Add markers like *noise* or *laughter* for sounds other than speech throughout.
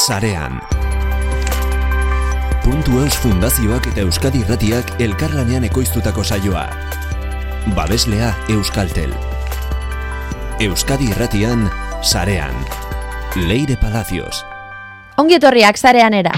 Sarean. Puntu Eus Fundazioak eta Euskadi Irratiak elkarlanean ekoiztutako saioa. Babeslea Euskaltel. Euskadi Irratian, Sarean. Leire Palacios. Ongi etorriak zarean era.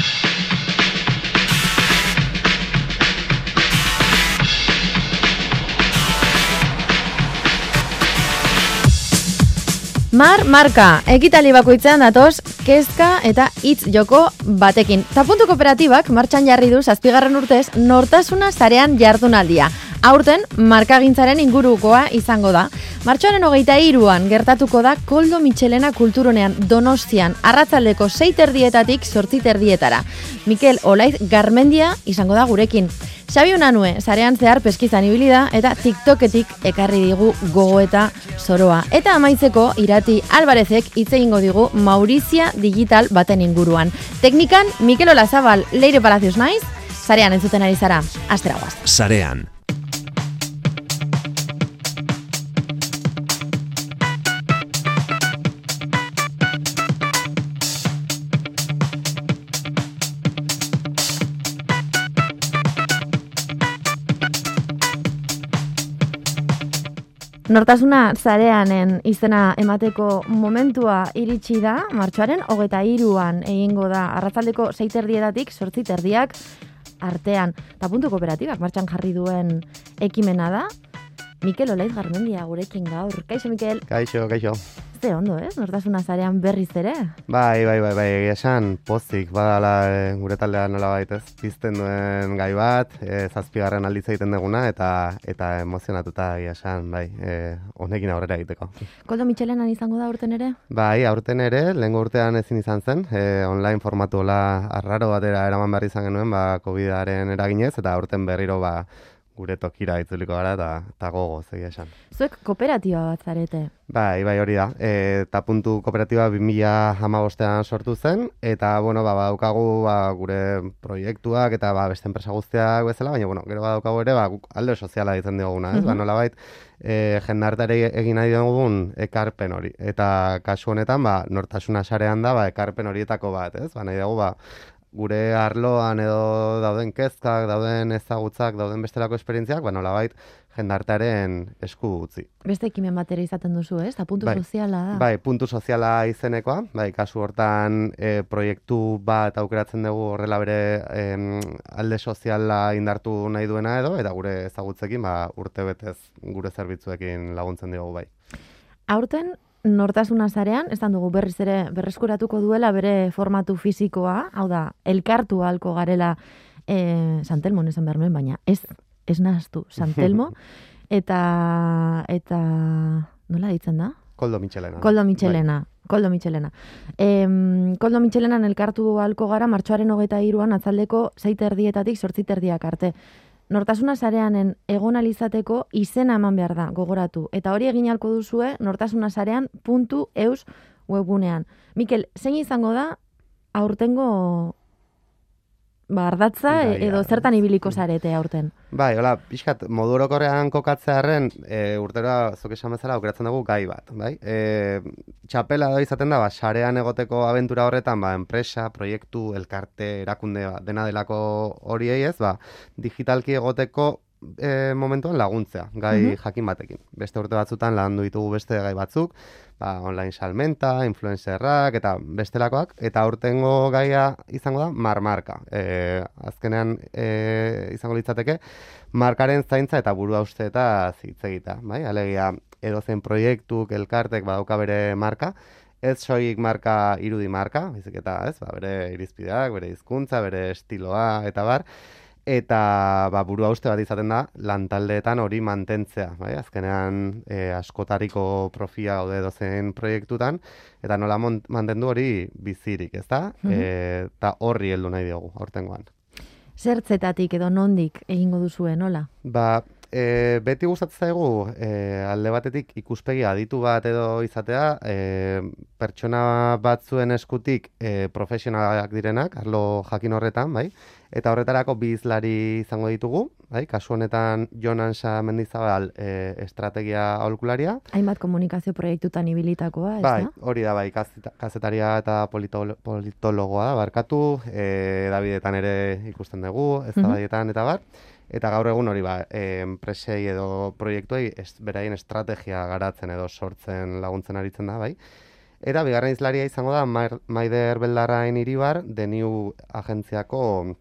Mar, marka, ekitali bakoitzean datoz, kezka eta hitz joko batekin. Ta puntu kooperatibak martxan jarri du zazpigarren urtez nortasuna zarean jardunaldia. Aurten, markagintzaren ingurukoa izango da. Martxoaren hogeita iruan gertatuko da Koldo Michelena kulturonean donostian arratzaldeko seiterdietatik sortziterdietara. Mikel Olaiz Garmendia izango da gurekin. Xabi Unanue, zarean zehar peskizan ibili da eta TikToketik ekarri digu gogoeta zoroa. Eta amaitzeko irati Alvarezek hitz egingo digu Maurizia Digital baten inguruan. Teknikan Mikel Olazabal, Leire Palacios naiz, zarean entzuten ari zara, astera guaz. Nortasuna zareanen izena emateko momentua iritsi da, martxoaren hogeta iruan egingo da, arratzaldeko seiterdietatik sortziterdiak artean. Ta puntu kooperatibak martxan jarri duen ekimena da, Mikel Olaiz Garmendia gurekin gaur. Kaixo, Mikel? Kaixo, kaixo. Ze ondo, ez? Nortasuna zarean berriz ere? Bai, bai, bai, bai, egia esan, pozik, badala e, gure taldea nola baitez, pizten duen gai bat, e, zazpigarren alditz egiten duguna, eta eta emozionatuta egia esan, bai, e, honekin aurrera egiteko. Koldo Michelenan izango da urten ere? Bai, aurten ere, lehen urtean ezin izan zen, e, online formatu hola arraro batera eraman behar izan genuen, ba, COVID-aren eraginez, eta aurten berriro, ba, gure tokira itzuliko gara eta ta gogo zegia esan. Zuek kooperatiba bat zarete. Bai, bai hori da. E, ta puntu kooperatiba 2015ean sortu zen eta bueno, ba badaukagu ba, gure proiektuak eta ba beste enpresa guztiak bezala, baina bueno, gero badaukagu ere ba alde soziala ditzen diguna, ez? Uh Ba nolabait eh jendartari egin nahi dugun ekarpen hori. Eta kasu honetan ba nortasuna sarean da ba ekarpen horietako bat, ez? Ba nahi dugu ba gure arloan edo dauden kezkak, dauden ezagutzak, dauden bestelako esperientziak, ba nolabait jendartearen esku utzi. Beste ekimen batera izaten duzu, ez? Ta puntu bai, soziala da. Bai, puntu soziala izenekoa, bai, kasu hortan e, proiektu bat aukeratzen dugu horrela bere e, alde soziala indartu nahi duena edo, eta gure ezagutzekin, ba, urte betez gure zerbitzuekin laguntzen dugu bai. Aurten, nortasuna zarean, ez dugu berriz ere berreskuratuko duela bere formatu fisikoa, hau da, elkartu halko garela e, Santelmo nesan behar nuen, baina ez, ez nahaztu Santelmo, *laughs* eta, eta, nola ditzen da? Koldo Michelena. Koldo Michelena. Bai. Koldo Michelena. E, Koldo Michelenan elkartu halko gara, martxoaren hogeta iruan, atzaldeko zeiterdietatik sortziterdiak arte nortasuna sareanen egon alizateko izena eman behar da, gogoratu. Eta hori egin alko duzue, nortasuna sarean puntu eus webgunean. Mikel, zein izango da, aurtengo ba, ardatza bai, edo zertan ibiliko zarete aurten? Bai, hola, pixkat, modu orokorrean kokatzearen e, urtera, zuk esan bezala, aukeratzen dugu gai bat, bai? E, txapela da izaten da, ba, sarean egoteko abentura horretan, ba, enpresa, proiektu, elkarte, erakunde, ba, dena delako horiei ez, ba, digitalki egoteko e, momentuan laguntzea, gai mm jakin batekin. Beste urte batzutan landu ditugu beste gai batzuk, ba, online salmenta, influencerrak eta bestelakoak, eta urtengo gaia izango da marmarka. E, azkenean e, izango litzateke, markaren zaintza eta burua uste eta zitzegita. Bai? Alegia, edozen proiektuk, elkartek badauka bere marka, ez soik marka irudi marka, bizik eta ez, ba, bere irizpideak, bere hizkuntza, bere estiloa eta bar, eta ba, burua uste bat izaten da lantaldeetan hori mantentzea, bai? azkenean e, askotariko profia gaude dozen proiektutan, eta nola mantendu hori bizirik, ez da? Mm eta horri heldu nahi diogu, hortengoan. Zertzetatik edo nondik egingo duzue, nola? Ba, e, beti gustatzen zaigu e, alde batetik ikuspegi aditu bat edo izatea, e, pertsona batzuen eskutik e, profesionalak direnak, arlo jakin horretan, bai? Eta horretarako bi izlari izango ditugu, bai? Kasu honetan Jonan Mendizabal e, estrategia aholkularia. Hainbat komunikazio proiektutan ibilitakoa, ez Bai, da? hori da bai, kazeta- kazetaria eta politolo- politologoa da, barkatu, e, Davidetan ere ikusten dugu, ez Mhm. eta bar. Eta gaur egun hori ba, enpresei edo proiektuei es, beraien estrategia garatzen edo sortzen laguntzen aritzen da, bai. Eta bigarren izlaria izango da Maider Beldarrain Iribar, The New agentziako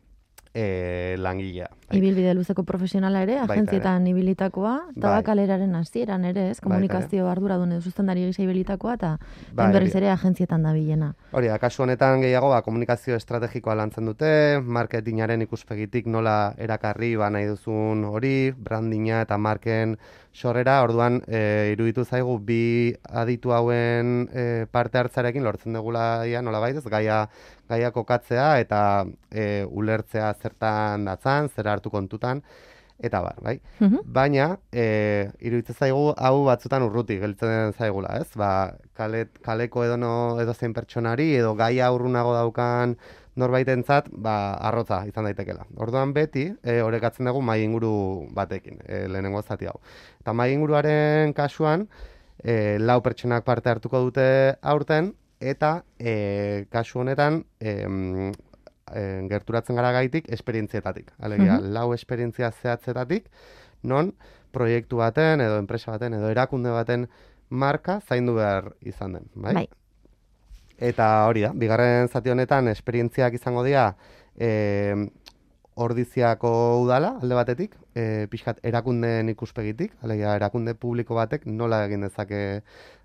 e, langilea. Bai. Ibilbide luzeko profesionala ere, agentzietan ibilitakoa, eta Bai. bakaleraren hasieran ere, ez? Komunikazio arduradun edo zuzendari gisa ibilitakoa, eta Bai, berriz ere agentzietan da bilena. Hori kasu honetan gehiago ba, komunikazio estrategikoa lantzen dute, marketingaren ikuspegitik nola erakarri ba, nahi duzun hori, brandinga eta marken sorrera, orduan e, iruditu zaigu bi aditu hauen e, parte hartzarekin lortzen dugula ia, nola baitez, gaia, gaia kokatzea eta e, ulertzea zertan datzan, zer hartu kontutan, eta bar, bai? Mhm. Baina, e, iruditzen zaigu hau batzutan urruti geltzen zaigula, ez? Ba, kalet, kaleko edo no, edo zein pertsonari edo gaia urrunago daukan norbaitentzat, ba, arrotza izan daitekela. Orduan beti, e, orekatzen dugu mai inguru batekin, e, lehenengo zati hau. Eta mai inguruaren kasuan, e, lau pertsonak parte hartuko dute aurten, eta e, kasu honetan, em, e, gerturatzen gara gaitik esperientzietatik. Alegia, lau esperientzia zehatzetatik, non proiektu baten, edo enpresa baten, edo erakunde baten marka zaindu behar izan den. Bai? Bai. Eta hori da, bigarren zati honetan esperientziak izango dira e, ordiziako udala, alde batetik, e, pixkat erakundeen ikuspegitik, alegia erakunde publiko batek nola egin dezake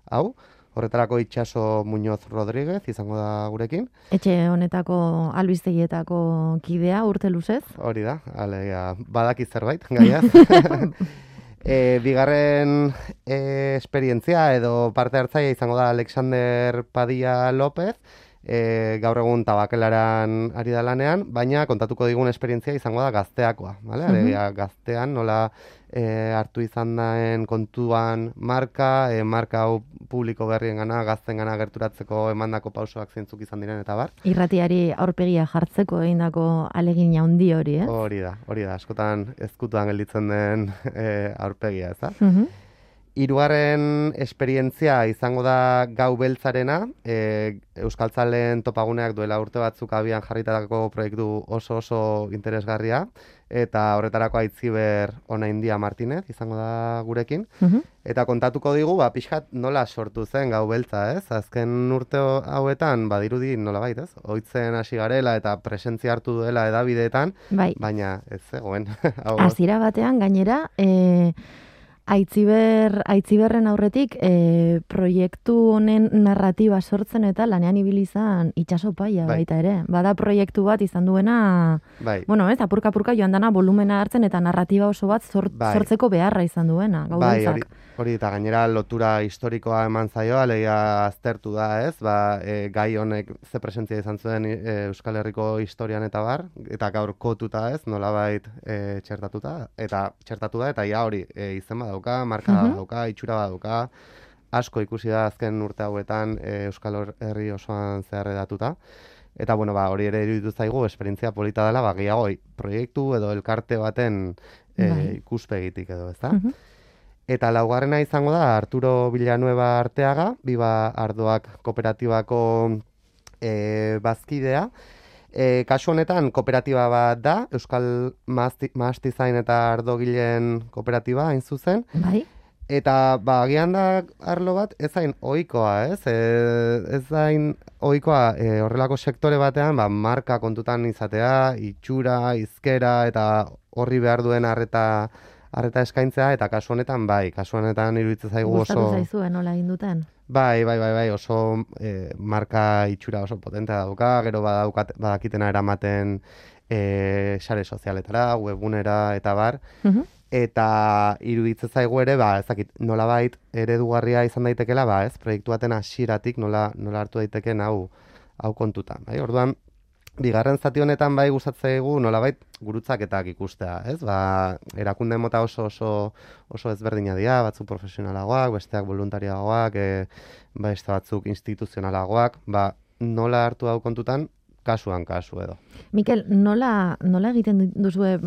hau, horretarako itxaso Muñoz Rodríguez izango da gurekin, Etxe honetako albistegietako kidea urte luzez. Hori da, alegia, badaki zerbait, gaiaz. *laughs* *laughs* e, bigarren e, esperientzia edo parte hartzaia izango da Alexander Padilla López, e, gaur egun tabakelaran ari da lanean, baina kontatuko digun esperientzia izango da gazteakoa, bale? Alegia, gaztean nola e, hartu izan daen kontuan marka, e, marka hau publiko berrien gana, gazten gana gerturatzeko emandako pausoak zeintzuk izan diren eta bar. Irratiari aurpegia jartzeko egindako alegin handi hori, eh? Hori da, hori da, askotan ezkutuan gelditzen den e, aurpegia, ez da? Mhm. Hirugarren esperientzia izango da gau beltzarena, e, Euskaltzaleen topaguneak duela urte batzuk abian jarritako proiektu oso oso interesgarria, eta horretarako aitziber ona India Martinez izango da gurekin. Mhm. Eta kontatuko digu, ba, pixkat nola sortu zen gau beltza, ez? Azken urte hauetan, badirudi nola bait, ez? Oitzen hasi garela eta presentzia hartu duela edabideetan, Bai, baina ez zegoen. *laughs* Hasiera batean gainera, e, Aitziber, aitziberren aurretik e, proiektu honen narratiba sortzen eta lanean ibili izan itxaso paia Bai. baita ere. Bada proiektu bat izan duena, bai, bueno, ez, apurka-apurka joan dana volumena hartzen eta narratiba oso bat zor- Bai. sortzeko beharra izan duena, Bai, hori, hori eta gainera lotura historikoa eman zaio, alegia aztertu da, ez? Ba, e, gai honek ze presentzia izan zuen e, Euskal Herriko historian eta bar, eta gaur kotuta, ez? Nolabait e, txertatuta, eta txertatu da, eta ja hori e, izen badauka, marka Mhm. badauka, itxura badauka, asko ikusi da azken urte hauetan e, Euskal Herri osoan zehar edatuta. Eta bueno, ba, hori ere iruditu zaigu esperientzia polita dela, ba, gehiago proiektu edo elkarte baten e, Bai. ikuspegitik edo, ezta? Mhm. Eta laugarrena izango da Arturo Villanueva Arteaga, Biba Ardoak kooperatibako e, bazkidea. E, kasu honetan kooperatiba bat da, Euskal Mahastizain eta Ardogilen kooperatiba hain zuzen. Bai, Eta ba, agian da arlo bat ez zain ohikoa, ez? E, ez zain ohikoa e, horrelako sektore batean, ba, marka kontutan izatea, itxura, izkera eta horri behar duen arreta arreta eskaintzea eta kasu honetan bai, kasu honetan iruditzen zaigu gustatu oso zaizuen nola egin duten. Bai, bai, bai, bai, oso e, marka itxura oso potentea dauka, gero badaukat, badakitena eramaten e, sare sozialetara, webgunera eta bar, Mhm. eta iruditzen zaigu ere, ba, ez dakit, nolabait eredugarria izan daitekela, ba, ez, proiektu baten hasieratik nola, nola hartu daiteken hau, hau kontutan, bai, orduan, bigarren zati honetan bai gustatzaigu nolabait gurutzaketak ikustea, ez? Ba, erakunde mota oso oso oso ezberdina dira, batzuk profesionalagoak, besteak voluntariagoak, e, beste batzuk instituzionalagoak, ba, nola hartu hau kontutan kasuan kasu edo. Mikel, nola, nola egiten duzue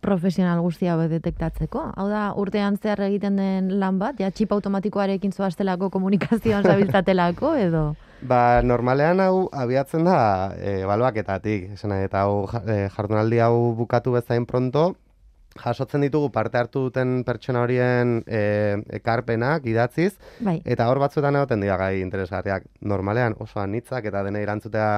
profesional guztia hau detektatzeko? Hau da, urtean zehar egiten den lan bat, ja txip automatikoarekin zoaztelako komunikazioan *laughs* zabiltzatelako edo? Ba, normalean hau abiatzen da e, baluaketatik, esan eta hau e, jardunaldi hau bukatu bezain pronto, jasotzen ditugu parte hartu duten pertsona horien e, ekarpenak idatziz, bai. eta hor batzuetan egoten dira gai interesgarriak. Normalean oso anitzak eta dena irantzutea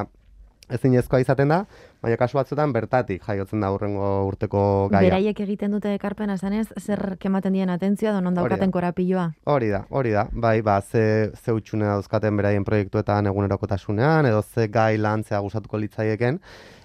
ezin ezkoa izaten da, baina kasu batzuetan bertatik jaiotzen da urrengo urteko gaia. Beraiek egiten dute ekarpena zanez, zer kematen dien atentzioa, donon daukaten korapilloa? Hori da, hori da, bai, ba, ze, ze utxune dauzkaten beraien proiektuetan egunerokotasunean, edo ze gai lantzea gustatuko litzaieken,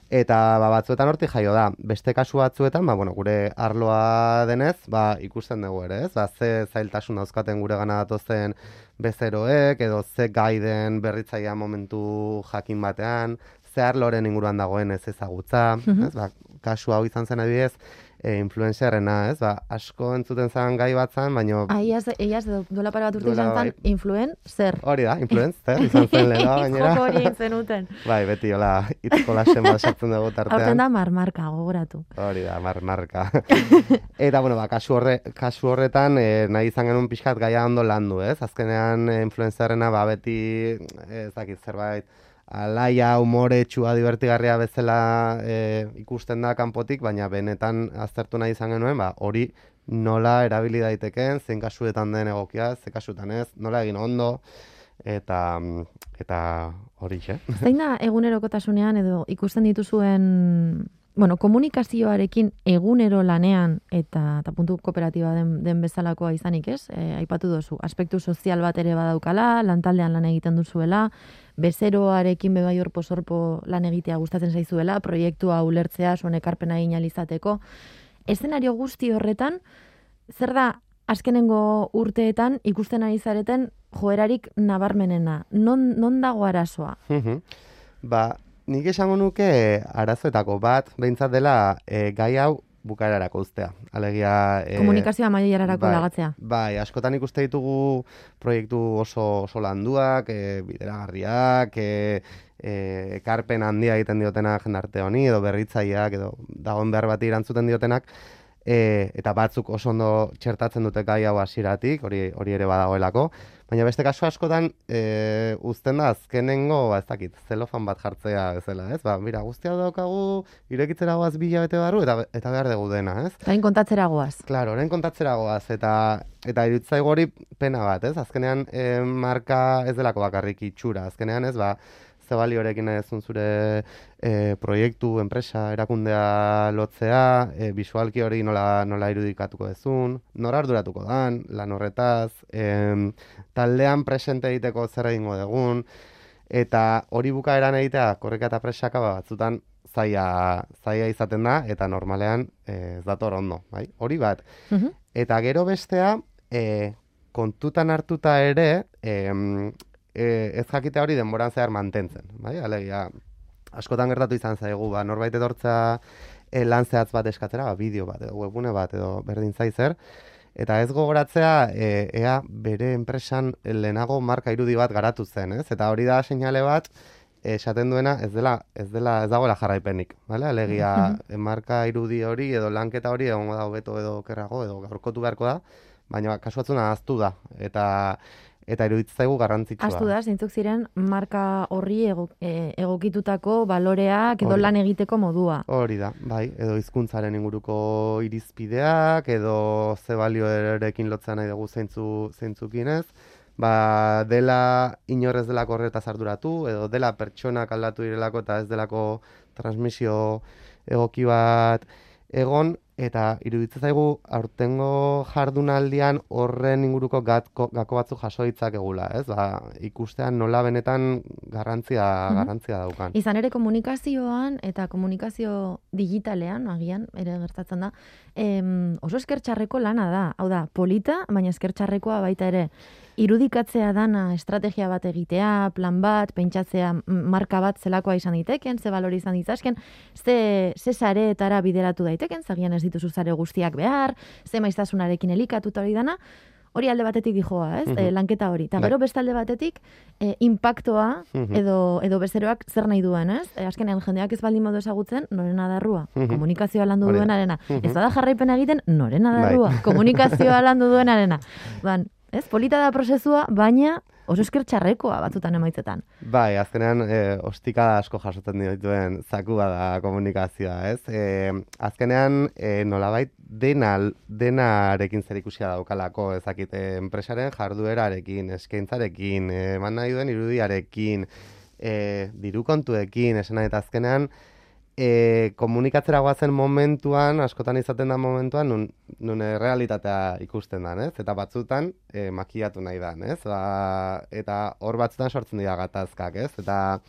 eta ba, batzuetan hortik jaio da. Beste kasu batzuetan, ba, bueno, gure arloa denez, ba, ikusten dugu ere, ez? Ba, ze zailtasun dauzkaten gure gana datozen bezeroek, edo ze gaiden berritzaia momentu jakin batean, zehar loren inguruan dagoen ez ezagutza, ez, ba, kasu hau izan zen adibidez, e, influencerrena, ez, ba, asko entzuten zen gai bat zen, baina... Aiaz, eiaz, duela para bat urte izan zen, bai. influencer. Hori da, influencer, izan zen *laughs* lehena, gainera. Joko hori zen uten. Bai, beti, hola, itzko lasen bat sartzen dugu tartean. Horten da marmarka, gogoratu. Hori da, marmarka. *laughs* Eta, bueno, ba, kasu, horre, kasu horretan, e, nahi izan genuen pixkat gaia ondo landu, ez? Azkenean, influencerrena, ba, beti, ez dakit, zerbait, alaia, umore, txua, divertigarria bezala e, ikusten da kanpotik, baina benetan aztertu nahi izan genuen, ba, hori nola erabili daiteken, zein kasuetan den egokia, ze kasuetan ez, nola egin ondo, eta eta hori xe. Zein da egunerokotasunean edo ikusten dituzuen bueno, komunikazioarekin egunero lanean eta, eta puntu kooperatiba den, den bezalakoa izanik ez, e, aipatu duzu, aspektu sozial bat ere badaukala, lantaldean lan egiten duzuela, bezeroarekin bebai hor posorpo lan egitea gustatzen zaizuela, proiektua ulertzea, zuen ekarpena inalizateko. Eszenario guzti horretan, zer da azkenengo urteetan ikusten ari zareten joerarik nabarmenena? Non, non dago arazoa? ba, nik esango nuke arazoetako bat, behintzat dela e, gai hau bukararako ustea. Alegia... E, Komunikazioa maierarako bai, lagatzea. Bai, askotan ikuste ditugu proiektu oso, oso landuak, e, bideragarriak, e, e, ekarpen handia egiten diotena jendarte honi, edo berritzaileak, edo dagoen behar bat irantzuten diotenak, e, eta batzuk oso ondo txertatzen dute gai hau hasieratik, hori, hori ere badagoelako, Baina beste kasu askotan e, uzten da azkenengo, ba, ez dakit, zelofan bat jartzea bezala, ez? Ba, mira, guztia daukagu irekitzera goaz bila bete barru eta, eta behar dugu dena, ez? Hain kontatzera goaz. Claro, orain kontatzera goaz, eta eta irutzaigo hori pena bat, ez? Azkenean e, marka ez delako bakarrik itxura, azkenean, ez? Ba, ze baliorekin ezun zure e, proiektu, enpresa, erakundea lotzea, e, visualki hori nola, nola irudikatuko ezun, nora arduratuko dan, lan horretaz, e, taldean presente egiteko zer egingo dugun, eta hori bukaeran egitea korreka eta presaka ba, batzutan zaia, zaia izaten da, eta normalean ez dator ondo, bai? hori bat. Mhm. Eta gero bestea, e, kontutan hartuta ere, e, e, ez jakite hori denboran zehar mantentzen. Bai? Alegia, askotan gertatu izan zaigu, ba, norbait edortza e, lan zehatz bat eskatzera, ba, bideo bat, edo webune bat, edo berdin zaizer, eta ez gogoratzea, e, ea bere enpresan lehenago marka irudi bat garatu zen, ez? Eta hori da seinale bat, esaten duena ez dela ez dela ez dagoela jarraipenik, vale? Alegia marka irudi hori edo lanketa hori egongo da hobeto edo kerrago edo gaurkotu beharko da, baina kasu batzuna ahaztu da eta eta iruditzaigu garrantzitsua. Astu da, zeintzuk ziren marka horri ego, e, egokitutako baloreak edo lan egiteko modua. Hori da, bai, edo hizkuntzaren inguruko irizpideak edo ze balioerekin lotzea nahi dugu zeintzu zeintzukin ez. Ba, dela inorrez delako horretaz arduratu, edo dela pertsonak aldatu direlako eta ez delako transmisio egoki bat egon, Eta iruditzen zaigu aurtengo jardunaldian horren inguruko gatko, gako batzuk jaso ditzakegula, ez? Ba, ikustean nola benetan garrantzia, Mhm. garrantzia daukan. Izan ere komunikazioan eta komunikazio digitalean, agian, ere gertatzen da, em, oso eskertxarreko lana da. Hau da, polita, baina eskertxarrekoa baita ere. Irudikatzea dana estrategia bat egitea, plan bat, pentsatzea marka bat zelakoa izan daiteken, ze balori izan ditzazken, ze, ze sareetara bideratu daiteken, zagian ez dituzu sare guztiak behar, ze maiztasunarekin elikatuta hori dana, hori alde batetik dijoa, ez? Mhm. E, lanketa hori. Eta Bai. gero beste alde batetik, e, impactoa Mhm. edo, edo bezeroak zer nahi duen, ez? E, azkenean jendeak ez baldin modu ezagutzen, norena darrua. Mhm. Komunikazioa landu Hori da. duenarena. Mhm. Ez bada jarraipena egiten, norena Bai. darrua. Komunikazioa landu duenarena. *laughs* Ban, ez? Polita da prozesua, baina oso esker txarrekoa batzutan emaitzetan. Bai, azkenean e, ostikada asko jasotzen dituen zakua da komunikazioa, ez? E, azkenean e, nolabait dena, denarekin zer ikusia daukalako, ezakit, enpresaren jarduerarekin, eskaintzarekin, eman nahi duen irudiarekin, e, diru kontuekin, esan eta azkenean, e, komunikatzera goazen momentuan, askotan izaten da momentuan, nun, nun realitatea ikusten da, ez? Eta batzutan, e, makiatu nahi da, ez? Ba, eta hor batzutan sortzen dira gatazkak, ez? Eta,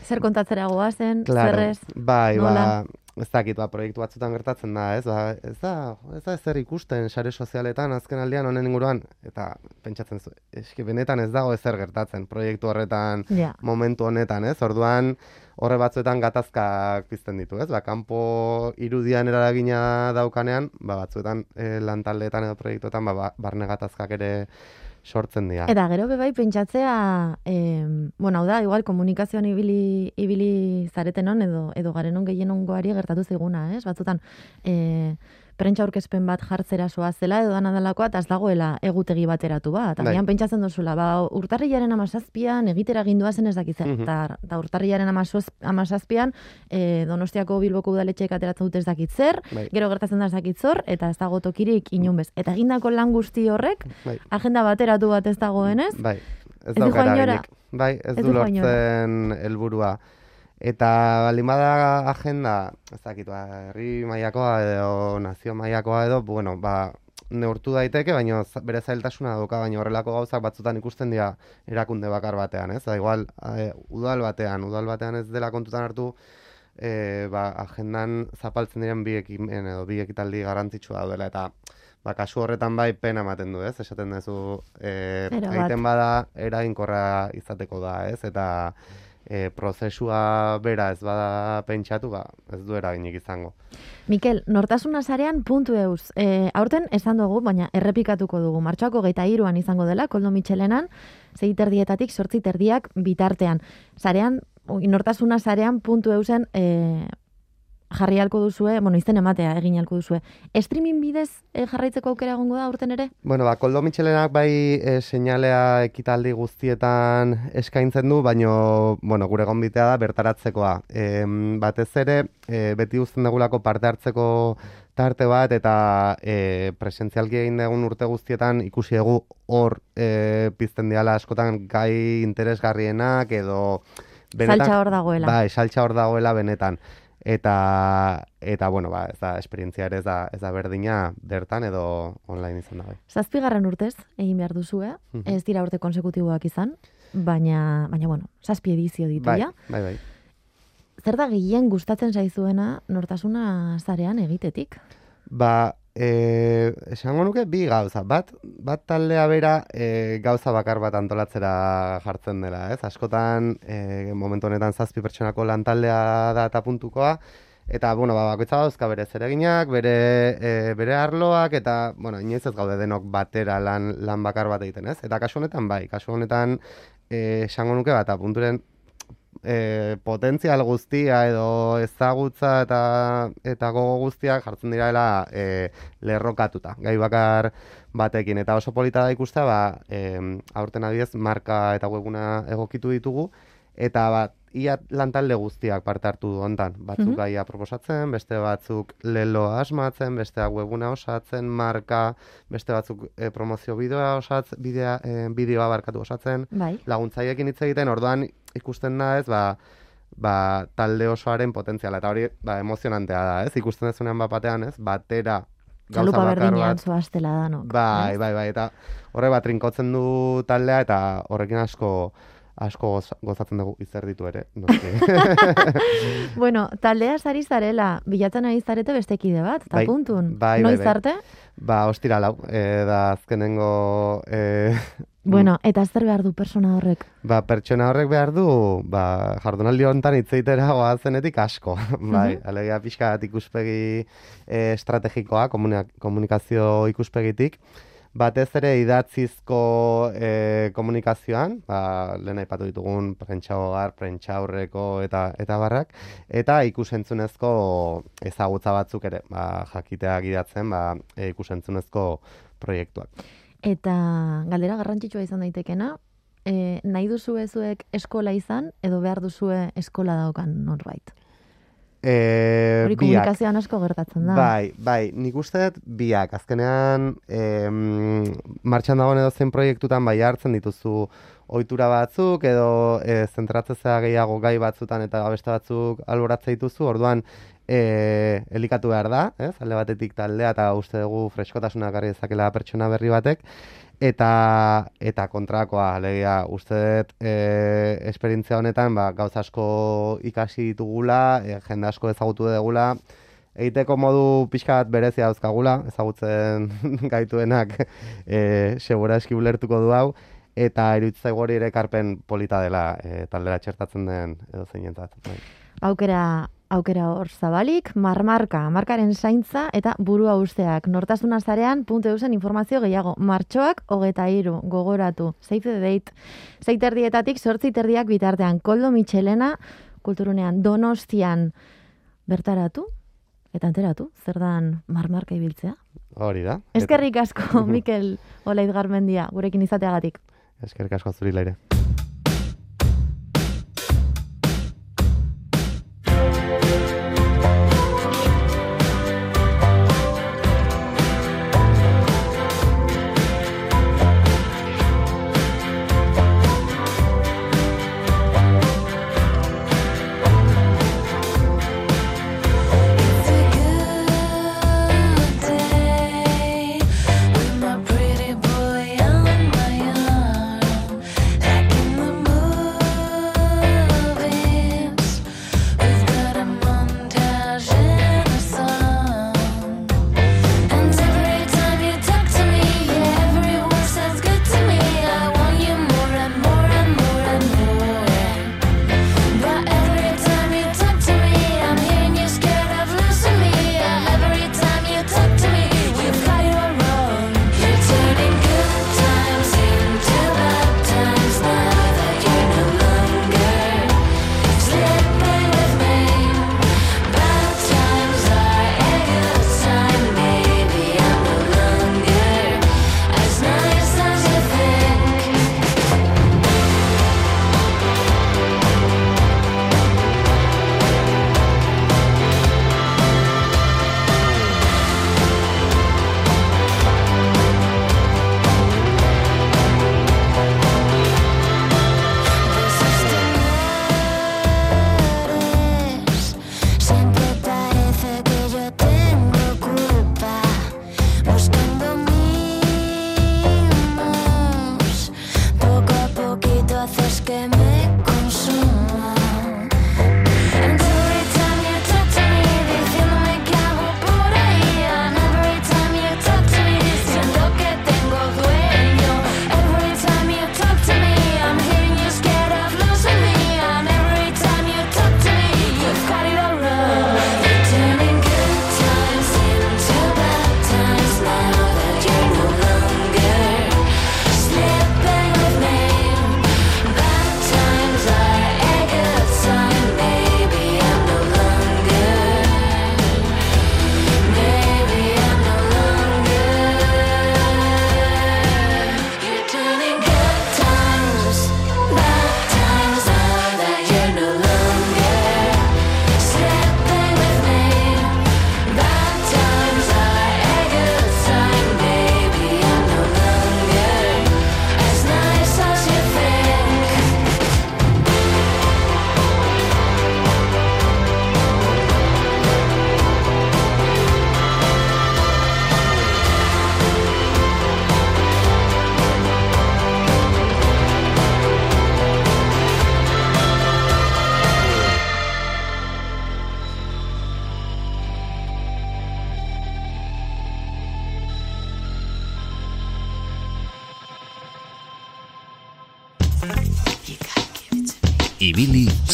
Zer kontatzera goazen, claro, zerrez, bai, nola? ba, ez dakit, ba, proiektu batzutan gertatzen da, ez? Ba, ez da, ez da ezer ikusten sare sozialetan azken aldian honen inguruan, eta pentsatzen zu, eski benetan ez dago ezer gertatzen proiektu horretan, ja. momentu honetan, ez? Orduan horre batzuetan gatazkak pizten ditu, ez? Ba, kanpo irudian eragina daukanean, ba, batzuetan e, lantaldeetan edo proiektuetan, ba, ba, barne gatazkak ere sortzen dira. Eta gero bebai pentsatzea, em, bueno, hau da, igual komunikazioan ibili, ibili zaretenon edo, edo garenon gehienongoari gertatu ziguna, ez? Batzutan, e, prentsa aurkezpen bat jartzera zela edo dana delakoa, eta ez dagoela egutegi bateratu bat. Bai. Agian pentsatzen duzula, ba, urtarrilaren amazazpian egitera gindua zen ez dakitzer. Mhm. Eta eta urtarrilaren amazoz- amazazpian e, donostiako bilboko udaletxeek ateratzen dute ez dakitzer, Bai. gero gertatzen da ez dakitzor, eta ez dago tokirik inunbez. Eta egindako lan guzti horrek, Bai. agenda bateratu bat ez dagoenez, Bai, ez, Ez eraginik. Bai, ez, Ez du lortzen helburua. Eta baldin bada agenda, ez dakit, ba, herri mailakoa edo nazio mailakoa edo, bueno, ba, neurtu daiteke, baina bere zailtasuna dauka, baina horrelako gauzak batzutan ikusten dira erakunde bakar batean, ez? Da, igual, eh, udal batean, udal batean ez dela kontutan hartu, e, ba, agendan zapaltzen diren bi ekimen edo bi ekitaldi garrantzitsua daudela, eta ba, kasu horretan bai pena ematen du, ez? Esaten duzu, e, Erabat. egiten bada eraginkorra izateko da, ez? Eta e, prozesua bera ez bada pentsatu, ba, ez du eraginik izango. Mikel, nortasuna sarean puntu eus. E, aurten esan dugu, baina errepikatuko dugu. Martxoako geita iruan izango dela, koldo mitxelenan, zeiterdietatik sortzi terdiak bitartean. Sarean, nortasuna sarean puntu eusen e, jarri halko duzue, bueno, izen ematea egin halko duzue. Streaming bidez e, jarraitzeko aukera egongo da aurten ere? Bueno, ba, Koldo Michelenak bai e, seinalea ekitaldi guztietan eskaintzen du, baino, bueno, gure gonbitea da bertaratzekoa. E, batez ere, e, beti uzten dugulako parte hartzeko tarte bat, eta e, presentzialki egin dugun urte guztietan ikusi dugu hor e, pizten diala askotan gai interesgarrienak, edo... Saltza hor dagoela. Bai, saltza hor dagoela benetan. Eta, eta bueno, ba, ez da, esperientzia ere ez da, ez da berdina bertan edo online izan da bai. Zazpigarren urtez egin behar duzu, eh? Mhm. Ez dira urte konsekutiboak izan, baina, baina bueno, zazpi edizio ditu Bai, ja. bai, bai. Zer da gehien gustatzen zaizuena nortasuna zarean egitetik? Ba, e, esango nuke bi gauza. Bat, bat taldea bera e, gauza bakar bat antolatzera jartzen dela, ez? Askotan, e, momentu honetan zazpi pertsonako lan taldea da eta puntukoa, eta, bueno, ba, bakoitza dauzka bere zereginak, bere, e, bere arloak, eta, bueno, inoiz ez gaude denok batera lan, lan bakar bat egiten, ez? Eta kasu honetan, bai, kasu honetan, e, esango nuke bat, punturen e, potentzial guztia edo ezagutza eta eta gogo guztiak jartzen direla e, lerrokatuta, gai bakar batekin. Eta oso polita da ikustea, ba, e, aurten adibidez, marka eta webuna egokitu ditugu, eta bat, ia lantalde guztiak parte hartu du hontan. Batzuk Mhm. gaia proposatzen, beste batzuk leloa asmatzen, besteak webuna osatzen, marka, beste batzuk e, promozio bideoa osatzen, bidea, e, bideoa barkatu osatzen Bai. laguntzaiekin hitz egiten, orduan ikusten da ez, ba, ba, talde osoaren potentziala, eta hori ba, emozionantea da, ez? Ikusten dezunean bat batean, ez? Batera Txalupa berdinean bat, zoaztela danok. bai, bai, bai, eta horre bat trinkotzen du taldea, eta horrekin asko asko goza- gozatzen dugu izerditu ere, noski. *laughs* Bueno, taldea ari zarela, bilatzen ari zarete bestekide bat, eta Bai, puntun. bai, bai, Noiz bai. arte? ba, ostira lau, e, da azkenengo e, *laughs* Bueno, eta zer behar du persona horrek? Ba, pertsona horrek behar du, ba, jardunaldi honetan itzeitera goazenetik asko. *laughs* bai, Mhm. alegia pixka bat ikuspegi e, estrategikoa, komunikazio ikuspegitik. Batez ere idatzizko e, komunikazioan, ba, lehen aipatu ditugun prentxagogar, prentxaurreko eta eta barrak, eta ikusentzunezko ezagutza batzuk ere, ba, jakitea gidatzen, ba, e, ikusentzunezko proiektuak. Eta galdera garrantzitsua izan daitekena, e, nahi duzue zuek eskola izan, edo behar duzue eskola daukan norbait? E, Hori komunikazioan asko gertatzen da. Bai, bai, nik uste dut biak, azkenean em, martxan dagoen edo zen proiektutan bai hartzen dituzu ohitura batzuk edo e, zentratzen zera gehiago gai batzutan eta beste batzuk alboratzen dituzu, orduan e, elikatu behar da, ez? alde batetik taldea eta uste dugu freskotasuna garri dezakela pertsona berri batek, eta eta kontrakoa, alegia, uste dut e, esperientzia honetan ba, gauza asko ikasi ditugula, e, jende asko ezagutu dugula, egiteko modu pixka bat berezia dauzkagula, ezagutzen *laughs* gaituenak e, segura eski ulertuko du hau, eta iruditzen hori ere ekarpen polita dela e, taldera txertatzen den edo zeinentzat. Bai. Aukera, aukera hor zabalik, marmarka, markaren zaintza eta burua usteak. Nortasuna zarean, puntu eusen informazio gehiago. Martxoak, hogeta iru, gogoratu. Save the date. Zeiterdietatik, sortzi terdiak bitartean. Koldo Michelena, kulturunean, donostian, bertaratu, eta enteratu, zer dan marmarka ibiltzea. Hori da. Eskerrik asko, Mikel Olaid Garmendia, gurekin izateagatik. Eskerrik asko zuri leire.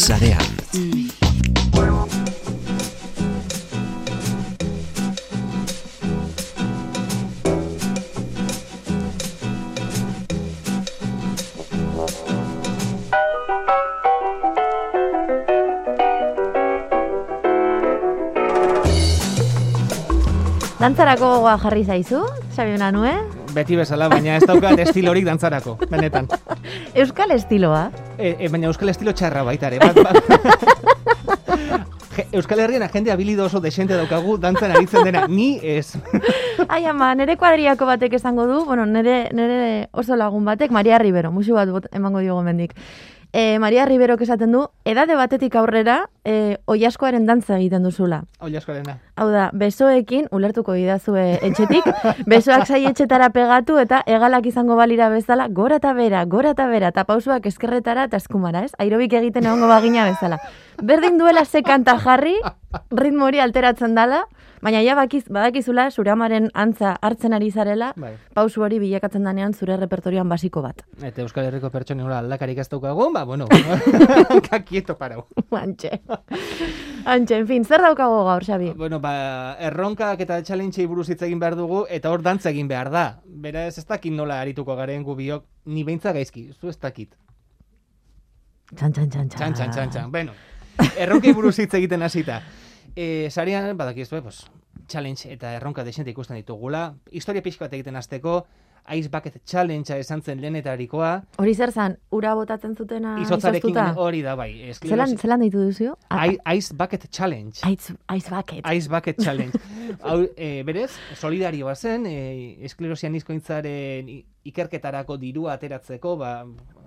Sarean. Dantzarako gogoa jarri zaizu, Xabi Unanue? Beti bezala, baina ez daukat estilorik dantzarako, benetan. *laughs* Euskal estiloa. E, e, baina euskal estilo txarra baita ere. Bat, bat. *laughs* Euskal Herrian agente habilido oso desente daukagu dantzan aritzen dena. Ni ez. *laughs* Ai ama, nere kuadriako batek esango du, bueno, nere, nere oso lagun batek, Maria Rivero, musu bat bot, emango diogo mendik. E, Maria Riverok esaten du, edade batetik aurrera, e, oiaskoaren dantza egiten duzula. Oia askorena. Hau da, besoekin, ulertuko idazue etxetik, *laughs* besoak saietxetara pegatu eta hegalak izango balira bezala, gora eta bera, gora eta bera, eta pausuak eskerretara eta eskumara, ez? Aerobik egiten egongo bagina bezala. Berdin duela ze kanta jarri, ritmo hori alteratzen dala, baina ja bakiz, badakizula zure amaren antza hartzen ari zarela, Bai. pausu hori bilakatzen danean zure repertorioan basiko bat. Eta Euskal Herriko pertsonen nola aldakarik ez daukagu, ba, bueno, *laughs* *laughs* kakieto parau. Antxe. Antxe, en fin, zer daukago gaur, Xabi? Bueno, ba, erronkak eta challenge buruz hitz egin behar dugu, eta hor dantza egin behar da. Beraz, ez dakit nola arituko garen gu biok, ni beintza gaizki, zu ez dakit. Txan, txan, txan, txan. Txan, txan, txan, txan. Bueno, erronkei buruz hitz egiten hasita. E, sarean, badakizue, pues, challenge eta erronka desente ikusten ditugula. Historia pixka bat egiten hasteko, Ice Bucket Challengea esan zen lehenetarikoa, Hori zer zan, ura botatzen zutena izotzarekin izoztuta? hori da, bai. Zelan, esklerosi- zelan ditu duzu? I- Ice Bucket Challenge. Aiz, aiz bucket. Ice Bucket Challenge. *laughs* Hau, e, berez, solidarioa zen, e, esklerosian izkointzaren ikerketarako dirua ateratzeko, ba,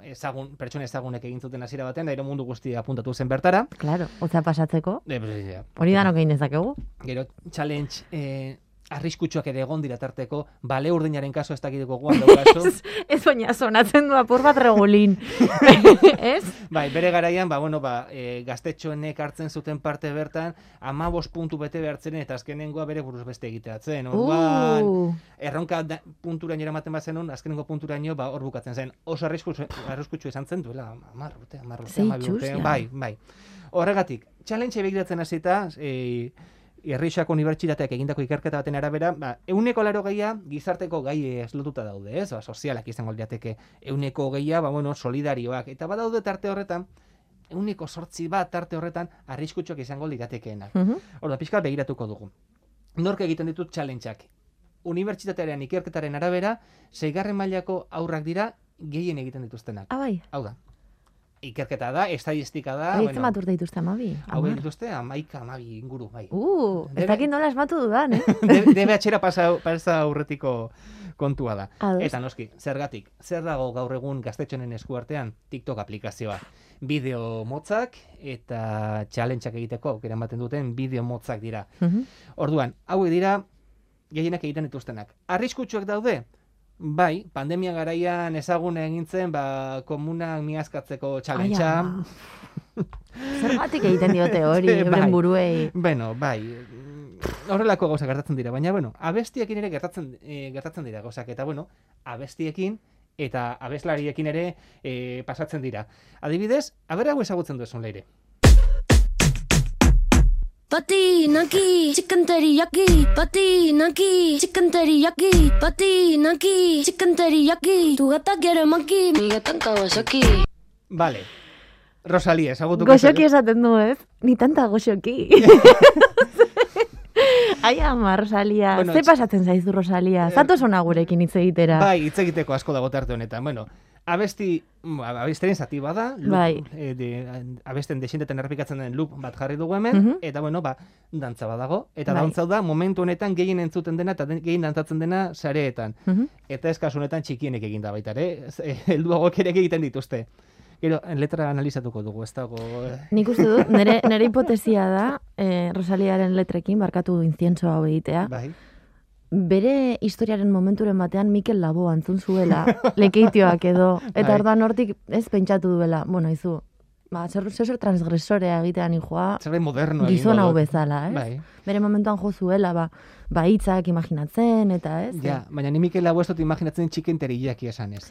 ezagun, pertsona ezagunek egin zuten hasiera batean, da mundu guztia apuntatu zen bertara. Claro, hotza pasatzeko. E, pues, ja, Hori danok egin dezakegu. Gero, challenge, e, arriskutsuak ere egon dira tarteko, bale urdinaren kaso ez dakiteko guan daukazu. *laughs* Ez baina sonatzen du apur bat regulin. *laughs* Ez? bai, bere garaian, ba, bueno, ba, e, gaztetxoenek hartzen zuten parte bertan, amabos puntu bete behartzen eta azkenengoa bere buruz beste egiteatzen. Orduan, Uh, erronka da, punturaino eramaten bazenun, azkenengo punturaino ba hor bukatzen zen. Oso arriskutsu, izan zen duela 10 urte, 10 urte, 12 urte. Bai, bai. Horregatik, challenge begiratzen hasita, eh Herrixako Unibertsitateak egindako ikerketa baten arabera, ba, euneko laro gehia gizarteko gai eslotuta daude, ez? Ba, sozialak izango lirateke. Euneko gehia, ba, bueno, solidarioak. Eta badaude tarte horretan, euneko sortzi bat tarte horretan arriskutsuak izango liratekeenak. mhm. Hor da, pixka begiratuko dugu. Nork egiten ditut challengeak. Unibertsitatearen ikerketaren arabera, seigarren mailako aurrak dira gehien egiten dituztenak. Ah, bai. Hau da. Ikerketa da, estadistika da, Hori zenbat urte dituzte amabi. hau dituzte, amaika, amabi inguru, bai. Uh, ez Debe- dakit nola esmatu dudan, eh? *laughs* De- Debe atxera pasa, pasa aurretiko kontua da. Ados. Eta noski, zergatik, zer dago gaur egun gaztetxonen eskuartean TikTok aplikazioa. Bideo motzak eta challengeak egiteko aukera ematen duten bideo motzak dira. Mhm. Orduan, hauek dira gehienak egiten dituztenak. Arriskutsuak daude? Bai, pandemia garaian ezagun egin zen, ba, komunak miazkatzeko ama. *laughs* Zergatik egiten diote hori, Bai. euren buruei. Bueno, bai, mm, horrelako gauza gertatzen dira, baina, bueno, abestiekin ere gertatzen, e, gertatzen dira gauzak, eta, bueno, abestiekin eta abeslariekin ere e, pasatzen dira. Adibidez, aber hau ezagutzen duzun leire. Patinaki, chicken teriyaki, patinaki, chicken teriyaki, patinaki, chicken teriyaki. Tu gata quiere maki, mi gata Kawasaki. Vale. Rosalia, ezagutuko Goxoki esaten du, ez? Ni tanta goxoki. *laughs* Ai, ama, Rosalia. Bueno, Ze pasatzen zaizu, Rosalia? Zatoz ona gurekin hitz egitera. Bai, hitz egiteko asko dago tarte honetan. Bueno, abesti, mm, abesteren zati bada, loop, Bai. eh, de, abesten desinteten errepikatzen den loop bat jarri dugu hemen, Mhm. eta bueno, ba, dantza badago, eta Bai. dantza da momentu honetan gehien entzuten dena eta den- gehien dantzatzen dena sareetan. Mhm. Eta ez kasu honetan txikienek eginda baita ere, eh, *laughs* helduagok ere egiten dituzte. Gero, letra analizatuko dugu, ez dago... eh, Nik uste dut, *laughs* nire, nire hipotesia da, eh, Rosaliaren letrekin, barkatu inzientzo hau egitea, Bai. Bere historiaren momenturen batean Mikel Labo antzun zuela, *laughs* lekeitioak edo, eta Bai. orduan hortik ez pentsatu duela, bueno, izu, ba, zer, zer, transgresorea egitean joa, Zerbait moderno gizon hau bezala, ez? Bai. Bere momentuan jo zuela, ba, ba hitzak imaginatzen, eta ez? Ja, baina ni Mikel Lago ez dut imaginatzen txiken teriaki esan ez.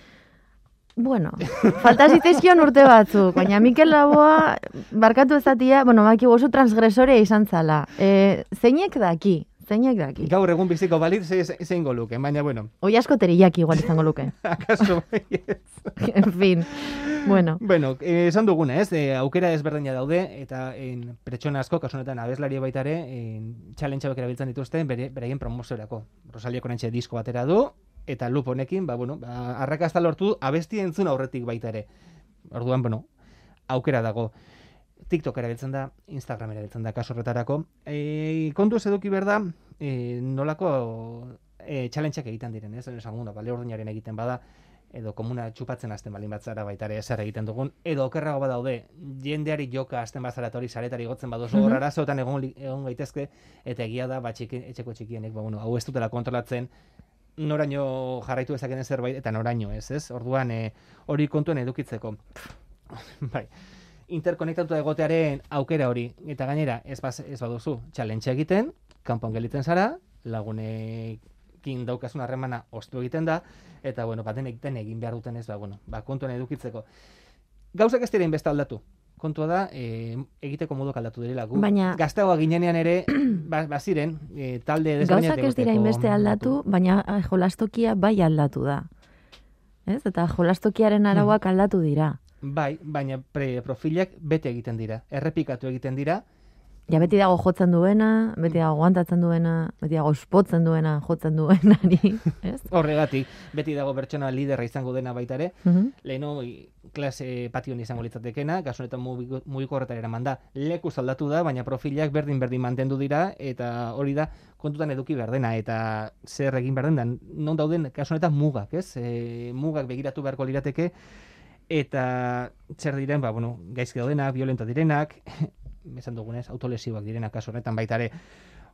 Bueno, *laughs* falta zitzaizkion urte batzuk, baina Mikel Laboa, barkatu ezatia, bueno, baki oso transgresorea izan zala. E, zeinek daki, zeinek daki. Gaur egun biziko balit ze, ze- zein luke, baina bueno, Oi asko teriak igual izango luke. *laughs* akaso baietz. *laughs* en fin, bueno. Bueno, eh, esan duguna, ez? Eh, aukera ezberdina daude eta en, pertsona asko, kasu honetan abeslari baita ere, en, challenge erabiltzen dituzte bere, beraien promoziorako. Rosalia Konantxe disko batera du eta loop honekin, ba bueno, ba, arrakasta lortu abesti entzun aurretik baita ere. Orduan, bueno, aukera dago. TikTok erabiltzen da, Instagram erabiltzen da kasu horretarako. E, kontu ez eduki behar da, e, nolako e, challengeak egiten diren, ez? Esan guna, bale orduñaren egiten bada, edo komuna txupatzen hasten balin batzara baita ere zer egiten dugun, edo okerrago badaude, jendeari joka hasten bazara eta hori saretari gotzen baduzu, hor arazoetan egon, li- egon gaitezke, eta egia da, ba, txiki, etxeko txikienek, ba, bueno, hau ez dutela kontrolatzen, noraino jarraitu dezakeen zerbait, eta noraino ez, ez? Orduan, e, hori kontuen edukitzeko. bai. Interkonektatuta egotearen aukera hori, eta gainera, ez, baz, ez baduzu, challenge egiten, kanpon gelditzen zara, lagunekin daukasun harremana ostu egiten da, eta bueno, baten egiten egin behar duten ez, ba, bueno, ba, kontuan edukitzeko. Gauzak ez dira inbeste aldatu. Kontua da, e, egiteko moduk aldatu direla. Gu, Baina- gazteagoa ginenean ere, ba, baziren, e, talde Gauzak ez dira inbeste aldatu, baina jolastokia bai aldatu da. Ez? Eta jolastokiaren arauak aldatu dira. Bai, baina pre profilak bete egiten dira, errepikatu egiten dira, Ja, beti dago jotzen duena, beti dago guantatzen duena, beti dago espotzen duena, jotzen duenari, *laughs* ez? horregatik, beti dago pertsona liderra izango dena baita ere, Mhm. leheno i- klase patioan izango litzatekena, kasu honetan mugiku- mugiko horretara eraman da, leku aldatu da, baina profilak berdin-berdin mantendu dira, eta hori da kontutan eduki behar dena, eta zer egin behar den, da, non dauden, kasu honetan mugak, ez? E, mugak begiratu beharko lirateke, eta zer diren, ba, bueno, gaizki daudenak, violenta direnak, *laughs* esan dugunez, autolesioak direnak kasu honetan baita ere.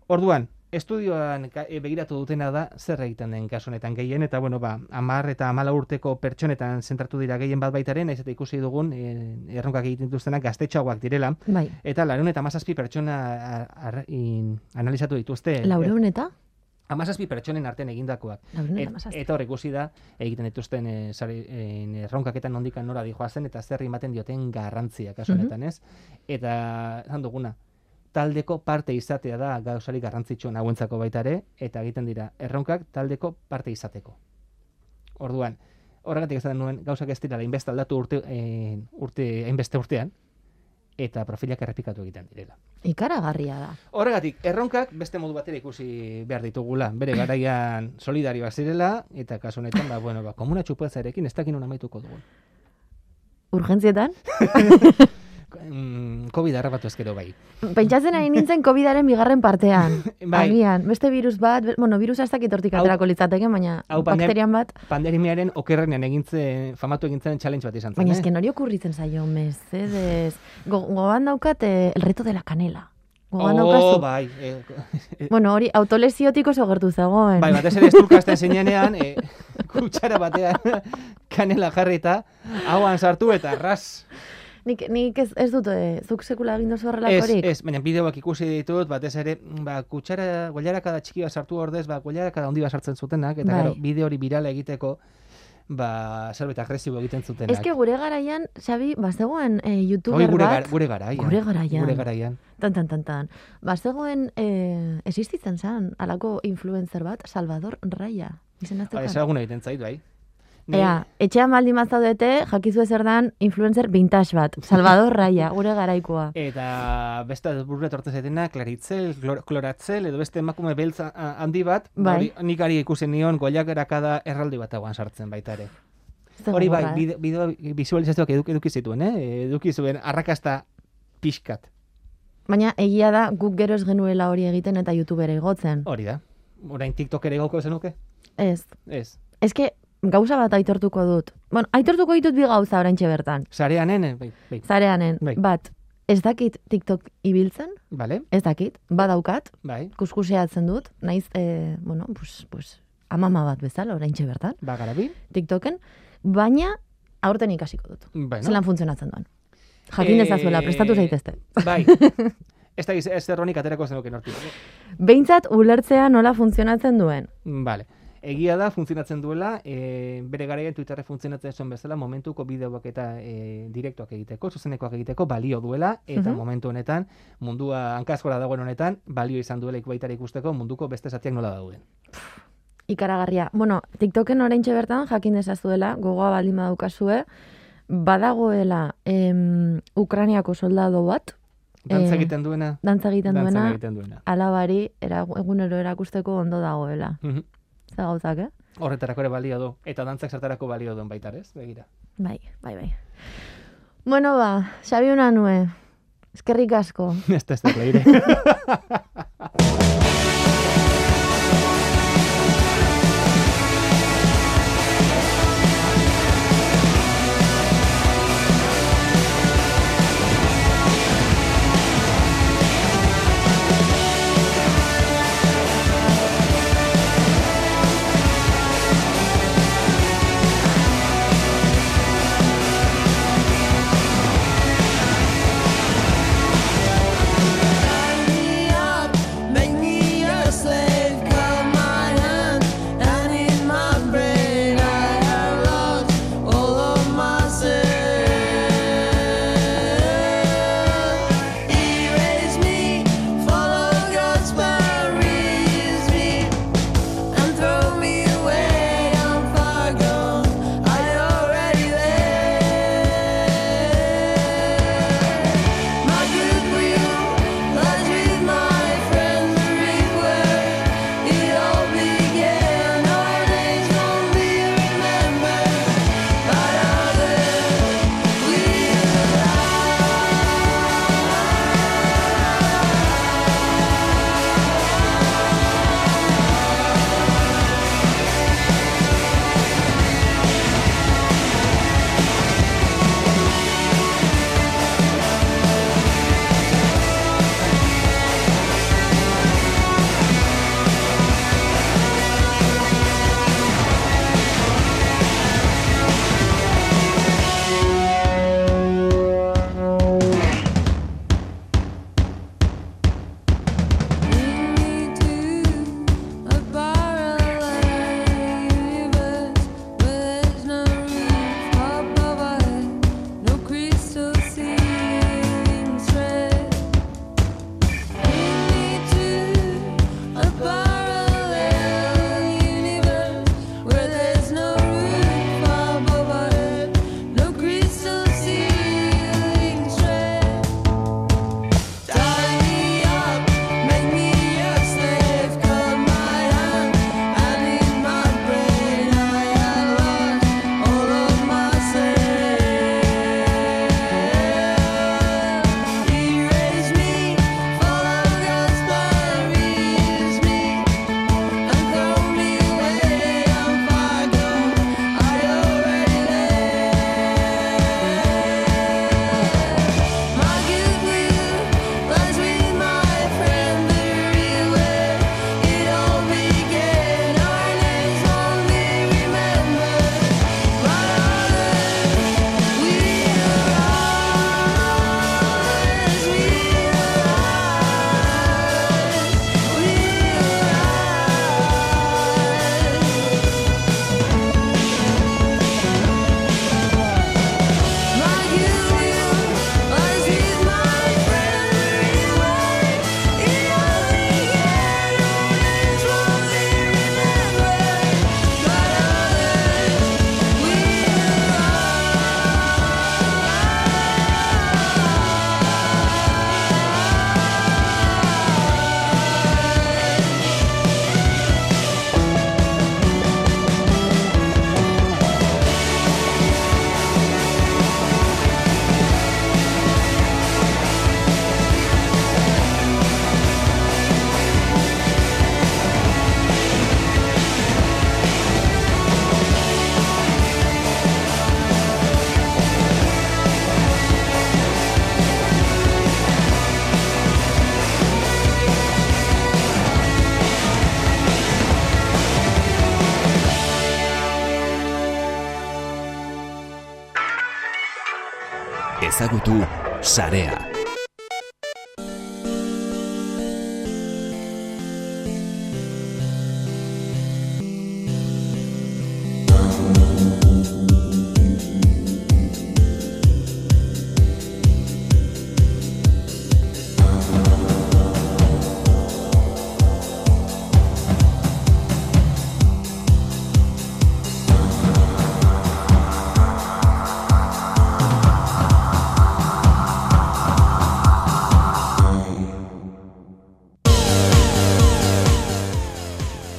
Orduan, estudioan e, begiratu dutena da zer egiten den kasu honetan gehien eta bueno, ba, 10 eta 14 urteko pertsonetan zentratu dira gehien bat baitaren, naiz eta ikusi dugun e, erronkak egiten dituztenak gaztetxoagoak direla Bai, eta 97 pertsona a- ar- in- analizatu dituzte. laureun eta? 17 pertsonen artean egindakoak. Et, eta hor ikusi da egiten dituzten e, sare, e, erronkaketan nondikan nora dijoazen eta zer ematen dioten garrantzia kasu honetan, ez? Eta esan duguna, taldeko parte izatea da gauzari garrantzitsuena hauentzako baita ere, eta egiten dira erronkak taldeko parte izateko. Orduan, horregatik esaten nuen gauzak ez dira inbeste aldatu urte, e, urte, hainbeste urtean, eta profilak errepikatu egiten direla. Ikaragarria da. Horregatik, erronkak beste modu batera ikusi behar ditugula. Bere garaian solidarioa zirela, eta kasu honetan, ba, bueno, ba, komuna txupatzarekin ez dakin amaituko dugun. Urgentzietan? *laughs* Mm, COVID harrapatu ezkero bai. Pentsatzen ari nintzen COVID-aren bigarren partean. *laughs* Bai. Agian, beste virus bat, bueno, dakit hortik Hau- aterako litzateke, baina hau bakterian bat. Pandemiaren okerrenean egintzen, famatu egintzen challenge bat izan zen, Baina eh? esken hori okurritzen zaio, mesedez. Go, gogoan daukat eh, el reto de la canela. Gogoan Oh, bai. Eh, Bueno, hori autolesiotik oso gertu zegoen. bai, batez ere esturkasten zinenean, eh, *laughs* kutsara batean *laughs* kanela jarri eta hauan sartu eta ras. Nik, nik ez, ez dut, eh, zuk sekula egin duzu Ez, horrelakorik. ez, baina bideoak ikusi ditut, batez ere, ba, kutsara, goiarakada txikia sartu ordez, ba, goiarakada handi bat sartzen zutenak, eta Bai. gero, bideo hori birala egiteko, ba, zerbait agresibo egiten zutenak. Ez que gure garaian, Xabi, bazegoen Hoi youtuber gure, bat, gar, gure garaian. Gure garaian. Gure garaian. tan, tan, tan, tan. Bazegoen, eh, existitzen zen, alako influencer bat, Salvador Raya. Izen Ba, aztukan. ezaguna egiten zait, bai. Ni- Ea, etxean baldin mazaudete, jakizu zer dan influencer vintage bat, Salvador Raya, gure garaikoa. Eta beste burura etortzen zaitena, klaritzel, klor, kloratzel, edo beste emakume beltza a- handi bat, Bai. nik ari ikusi nion goiak erakada erraldi bat hauan sartzen baita ere. Hori bai, bideo, bideo visualizazioak eduki, eduki zituen, eh? Eduki zuen arrakasta pixkat. Baina egia da guk gero ez genuela hori egiten eta youtubera igotzen. Hori da. Orain TikTok ere gauko zenuke? Ez. Ez. Eske, gauza bat aitortuko dut. Bueno, aitortuko ditut bi gauza oraintxe bertan. Sareanen, eh, bai, bai. Zareanen, Bai. bat, ez dakit TikTok ibiltzen, Vale, ez dakit, badaukat, bai. kuskuseatzen dut, naiz, eh, bueno, pues, pues, amama bat bezala oraintxe bertan, Ba, garabi. TikToken, baina aurten ikasiko dut. Bueno. Zelan funtzionatzen duen. Jakin dezazuela, prestatu zaitezte. Bai. *laughs* ez da ez erronik aterako zenuke nortik. Behintzat ulertzea nola funtzionatzen duen. Vale. Egia da, funtzionatzen duela, e, bere garaian Twitterre funtzionatzen zuen bezala, momentuko bideoak eta e, direktoak egiteko, zuzenekoak egiteko, balio duela, eta Mhm. momentu honetan, mundua hankazkora dagoen honetan, balio izan duela ikubaitara ikusteko munduko beste zatiak nola dauden. Ikaragarria. Bueno, TikToken oraintxe bertan jakin dezazuela, gogoa baldin badukazue, badagoela em, Ukraniako soldado bat, Dantza egiten duena, dantza egiten dantza duena, egiten duena. alabari era, egunero erakusteko ondo dagoela. Mhm. Ze gauzak, eh? Horretarako ere balio du, eta dantzak zertarako balio duen baita, ez? Begira. Bai, bai, bai. Bueno, ba, Xabi Unanue, eskerrik asko. *laughs* Ez da ez da, *laughs*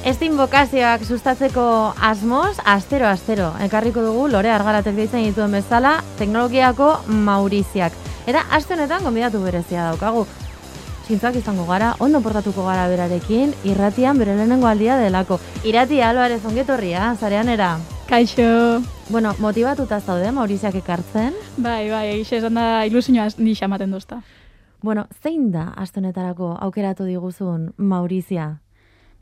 Estin bokazioak sustatzeko asmoz, astero-astero, ekarriko dugu lore argaratek deitzen dituen bezala, teknologiako mauriziak. Eta aste honetan gonbidatu berezia daukagu. Zintzoak izango gara, ondo portatuko gara berarekin, irratian bere lehenengo aldia delako. Irati Alvarez ongetorria, zareanera. Kaixo. Bueno, motibatuta zaude Mauriziak ekartzen. Bai, bai, egixe esan da ilusioa ni xamaten duzta. Bueno, zein da aste honetarako aukeratu diguzun Maurizia?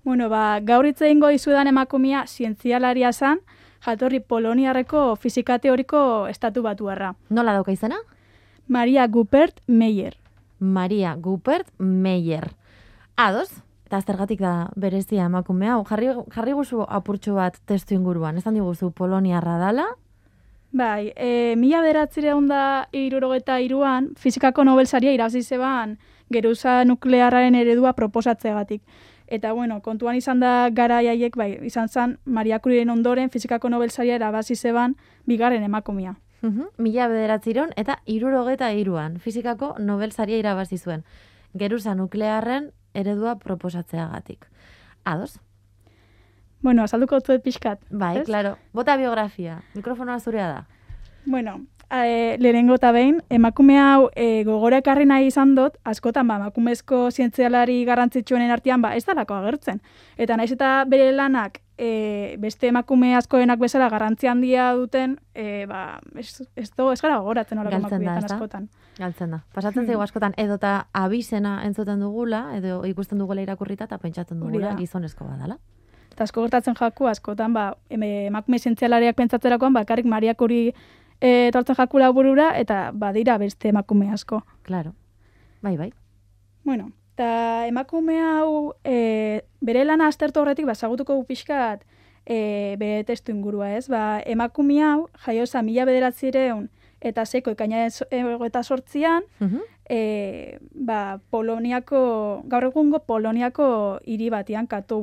Bueno, ba, gaur hitz egingo dizudan emakumea zientzialaria zan, jatorri Poloniarreko fisika teoriko estatu batuarra. Nola dauka izena? Maria Gupert Meyer. Maria Gupert Meyer. Ados, eta zergatik da berezia emakume hau. Jarri, jarri guzu apurtxo bat testu inguruan. Esan diguzu Poloniarra dala, Bai, e, mila bederatzireun da irurogeta iruan, fizikako Nobel saria irabazi zeban geruza nuklearraren eredua proposatzegatik. Eta bueno, kontuan izan da gara haiek, bai, izan zen Maria Curiren ondoren fizikako Nobel saria irabazi zeban bigarren emakumea. Mhm, Mila bederatziron eta irurogeta iruan. Fizikako Nobel saria irabazi zuen. Geruza nuklearren eredua proposatzeagatik. Ados? Bueno, azalduko dut pixkat. Bai, ez? claro. Bota biografia. Mikrofonoa zurea da. Bueno, e, lehenengo eta behin, emakume hau e, gogora ekarri nahi izan dut, askotan ba, emakumezko zientzialari garrantzitsuenen artean ba, ez dalako agertzen. Eta naiz eta bere lanak e, beste emakume askoenak bezala garrantzi handia duten, e, ba, ez, ez, do, ez gara gogoratzen horako emakumeetan askotan. Galtzen da. Pasatzen Hmm. zaigu askotan edota abizena entzuten dugula, edo ikusten dugula irakurrita eta pentsatzen dugula gizonezko badala. Eta asko gertatzen jaku askotan, ba, emakume zientzialariak pentsatzerakoan, bakarrik Maria Curie e, etortzen jakula burura, eta badira beste emakume asko. Claro. Bai, bai. Bueno, eta emakume hau e, bere lana aztertu horretik, ba, zagutuko gu pixkat e, bere testu ingurua, ez? Ba, emakume hau, jaioza mila bederatzireun eta seiko ekaina eta sortzian, Mhm. e, ba, Poloniako, gaur egungo Poloniako hiri batian katu.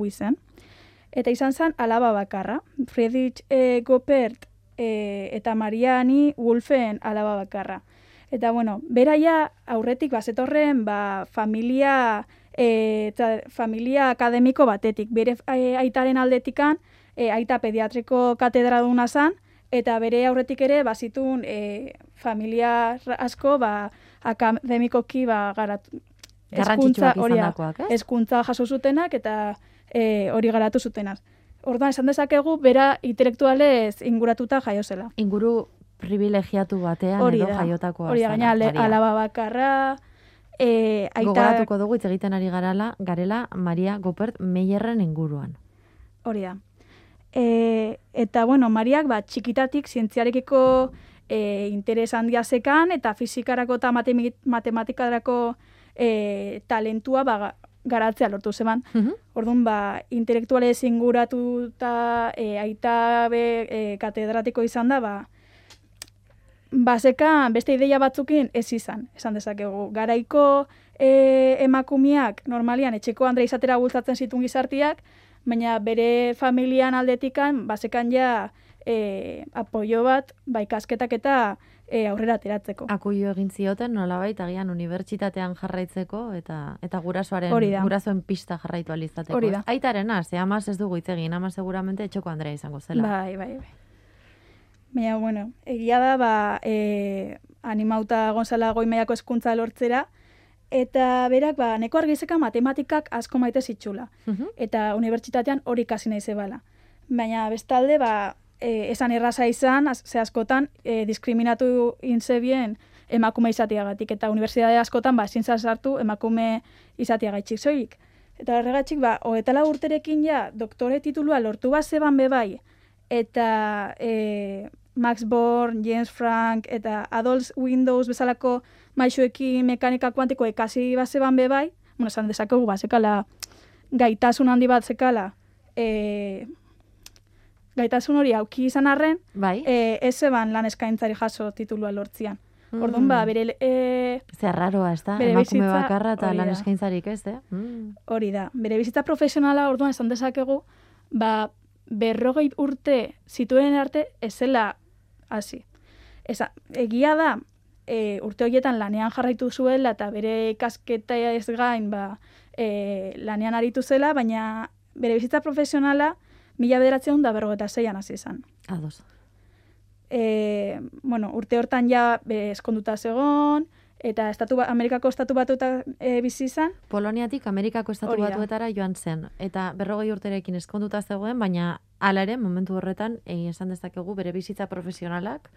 Eta izan zen alaba bakarra. Friedrich e, Gopert e, eta Mariani Wolfen alaba bakarra. Eta bueno, beraia aurretik bazetorren ba, familia e, eta familia akademiko batetik. Bere e, aitaren aldetikan e, aita pediatriko katedraduna zan, eta bere aurretik ere bazitun e, familia asko ba, akademikoki ba, garatu, Garrantzitsuak hori hezkuntza jaso zutenak eta e, hori garatu zutenak. Orduan, esan dezakegu, bera intelektualez inguratuta jaio zela. Inguru privilegiatu batean Hori edo jaiotakoa hori da, gaina alaba bakarra, e, aita, Gogoratuko dugu hitz egiten ari garala, garela Maria Gopert Meyerren inguruan. hori da. E, eta, bueno, Mariak, ba, txikitatik zientziarekiko e, interes handia zekan, eta fizikarako eta matematikarako e, talentua ba, ga- garatzea lortu zeban. Mhm. Orduan, ba, intelektualez inguratuta e, aita be e, katedratiko izan da, ba, baseka beste ideia batzukin ez izan, esan dezakegu. Garaiko e, emakumeak normalian etxeko andre izatera bultzatzen zituen gizartiak, baina bere familian aldetikan basekan ja e, apoio bat, ba, ikasketak eta e, aurrera ateratzeko. Akuio egin zioten nolabait agian unibertsitatean jarraitzeko eta eta gurasoaren gurasoen pista jarraitu alizateko. Hori da. Aitarena, ze amaz ez dugu hitz egin, ama seguramente etxoko Andrea izango zela. Bai, bai, bai. Baina, bueno, egia da, ba, e, animauta gonzala goimeiako eskuntza lortzera, eta berak, ba, neko argizeka matematikak asko maite zitxula. Mhm. Eta unibertsitatean hori ikasi nahi zebala. Baina, bestalde, ba, e, esan erraza izan, az, ze askotan, e, diskriminatu inzebien emakume izateagatik, eta unibertsitate askotan, ba, ezin sartu emakume izateagaitxik soilik. Eta horregatik, ba, hogetala urterekin ja, doktore titulua lortu bat zeban bebai, eta e, Max Born, James Frank, eta Adolf Windows bezalako maixuekin mekanika kuantiko ikasi bat zeban bebai, bueno, esan dezakegu, ba, zekala, gaitasun handi bat zekala, e, gaitasun hori auki izan arren, Bai. e, ez zeban lan eskaintzari jaso titulua lortzian. Orduan, ba, bere, e, Zer raroa, ez da? Emakume bakarra eta lan da. eskaintzarik ez, eh? Mm. hori da, bere bizitza profesionala orduan esan dezakegu, ba, berrogei urte zituen arte ez zela hasi. Eza, egia da, e, urte horietan lanean jarraitu zuela eta bere ikasketa ez gain ba, e, lanean aritu zela, baina bere bizitza profesionala mila bederatzeun da berrogeta zeian hasi izan. Ados. E, bueno, urte hortan ja be, eskonduta zegon, eta estatu, ba- Amerikako estatu batuta e, bizi izan, Poloniatik Amerikako estatu Hori da. batuetara joan zen. Eta berrogei urterekin eskonduta zegoen, baina hala ere, momentu horretan, egin esan dezakegu bere bizitza profesionalak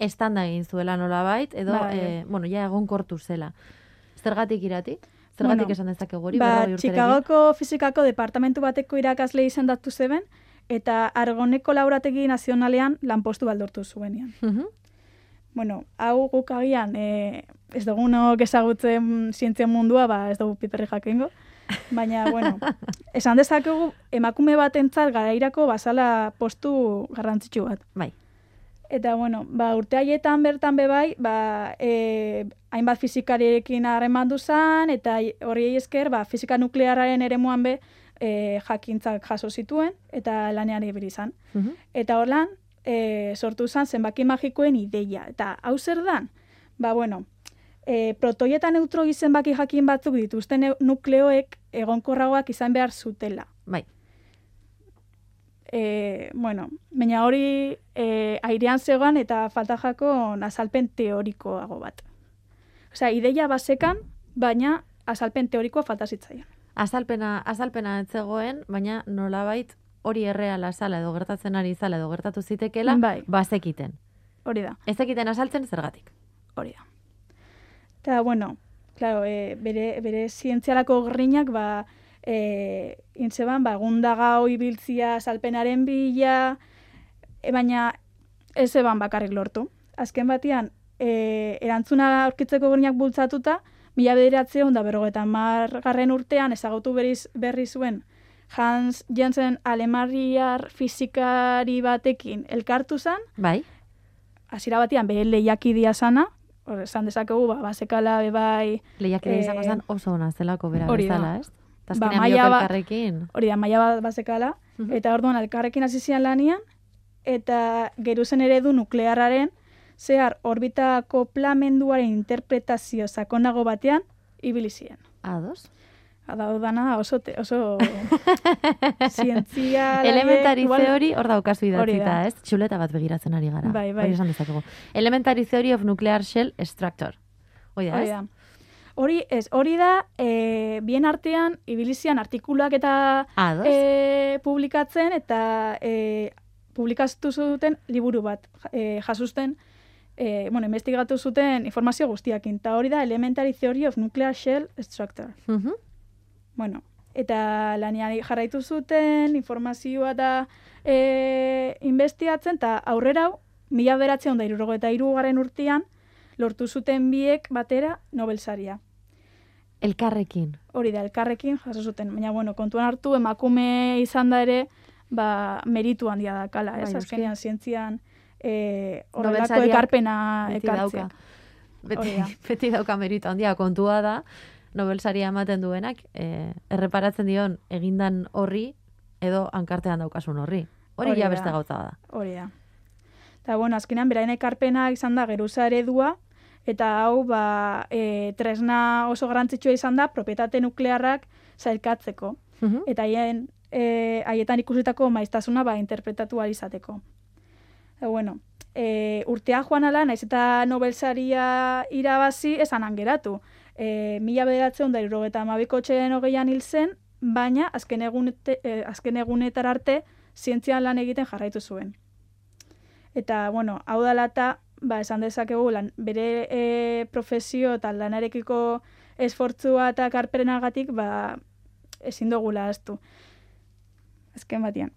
estanda egin zuela nolabait, edo, Bai. eh, bueno, ja egonkortu zela. Zergatik irati? Zergatik Bueno, esan dezakegu hori, ba? Chicagoko fizikako departamentu bateko irakasle izendatu zeben, eta Argoneko laurategi nazionalean lanpostu baldortu zuenean. Mhm. Bueno, hau guk agian, e, ez dugunok ezagutzen zientzia mundua, ba ez dugu piperri jakingo. Baina, bueno, *laughs* esan dezakegu emakume batentzat garairako bazala postu garrantzitsu bat. Bai. Eta, bueno, ba, urte haietan bertan bebai, ba, e, hainbat fizikariekin harreman duzan, eta hori esker, ba, fizika nuklearraren eremuan be, e, jakintzak jaso zituen, eta lanean ibili izan. Mhm. Eta horlan, e, sortu zen zenbaki magikoen ideia. Eta hau zer dan? Ba, bueno, e, protoi eta neutroi zenbaki jakin batzuk dituzten nukleoek egonkorragoak izan behar zutela. Bai. E, bueno, baina hori e, airean zegoan eta falta jako azalpen teorikoago bat. Osea, ideia basekan, baina azalpen teorikoa falta zitzaion. Azalpena, azalpena ez zegoen, baina nolabait hori erreala zala edo gertatzen ari zala edo gertatu zitekela, Bai. bazekiten. Hori da. Ez ekiten azaltzen zergatik. Hori da. Eta, bueno, claro, e, bere, bere zientzialako grinak, ba, e, intzeban, ba, gundagau ibiltzia salpenaren bila, e, baina ez eban bakarrik lortu. Azken batean, e, erantzuna aurkitzeko grinak bultzatuta, mila bederatzeon da berrogeta margarren urtean ezagutu berriz, berri zuen Hans Jensen alemariar fizikari batekin elkartu zen, Bai? hasiera batean bere lehiakidia sana, hor esan dezakegu, ba, basekala bebai, Lehiak ere Eh, izango zen oso ona zelako bera bezala, ez? Eta Ba, azkenean biok ba- elkarrekin. hori da, maila bat basekala, Mhm. eta orduan elkarrekin hasi zian lanian, eta geruzen eredu nuklearraren, zehar orbitako plamenduaren interpretazio sakonago batean, ibili ziren. Ados? Adau dana oso, te, oso *laughs* zientzia... Elementari igual- theory hor daukazu idatzita, da. ez? Txuleta bat begiratzen ari gara. Bai, bai. Hori esan dezakegu. Elementary theory of nuclear shell extractor. Hoi da, Hori ez? Da. Hori, ez, hori da, e, bien artean, ibilizian artikuluak eta Ados? e, publikatzen, eta e, publikatu zuten liburu bat, e, jasusten, e, bueno, investigatu zuten informazio guztiakin, eta hori da Elementary Theory of Nuclear Shell Structure. Mhm. Bueno, eta lanean jarraitu zuten, informazioa eta e, investigatzen, eta aurrera hau, mila beratzen da eta irugarren urtean, lortu zuten biek batera Nobel saria. Elkarrekin. Hori da, elkarrekin jaso zuten. Baina, bueno, kontuan hartu, emakume izan da ere, ba, meritu handia da kala, ez? Bai, Azkenean, zientzian, e, horrelako ekarpena Beti ekartzea. dauka. Beti, *laughs* beti dauka meritu handia kontua da, Nobel saria ematen duenak, eh, erreparatzen dion egindan horri, edo hankartean daukasun horri. Hori, ja beste gauza da. Hori da. Eta, bueno, azkenean, beraien ekarpena izan da geruza eredua, eta hau, ba, e, tresna oso garrantzitsua izan da, propietate nuklearrak zailkatzeko. Mhm. eta haien e, haietan ikusitako maiztasuna ba, interpretatu ahal izateko. E, bueno, e, urtea joan ala, naiz eta Nobel saria irabazi esan angeratu. E, mila bederatzen da irrogeta amabiko txeden hogeian hil zen, baina azken, egunete, e, azken egunetar arte zientzian lan egiten jarraitu zuen. Eta, bueno, hau dela eta, ba, esan dezakegu, lan, bere e, profesio eta lanarekiko esfortzua eta karperenagatik, ba, ezin dugula astu. Azken batean.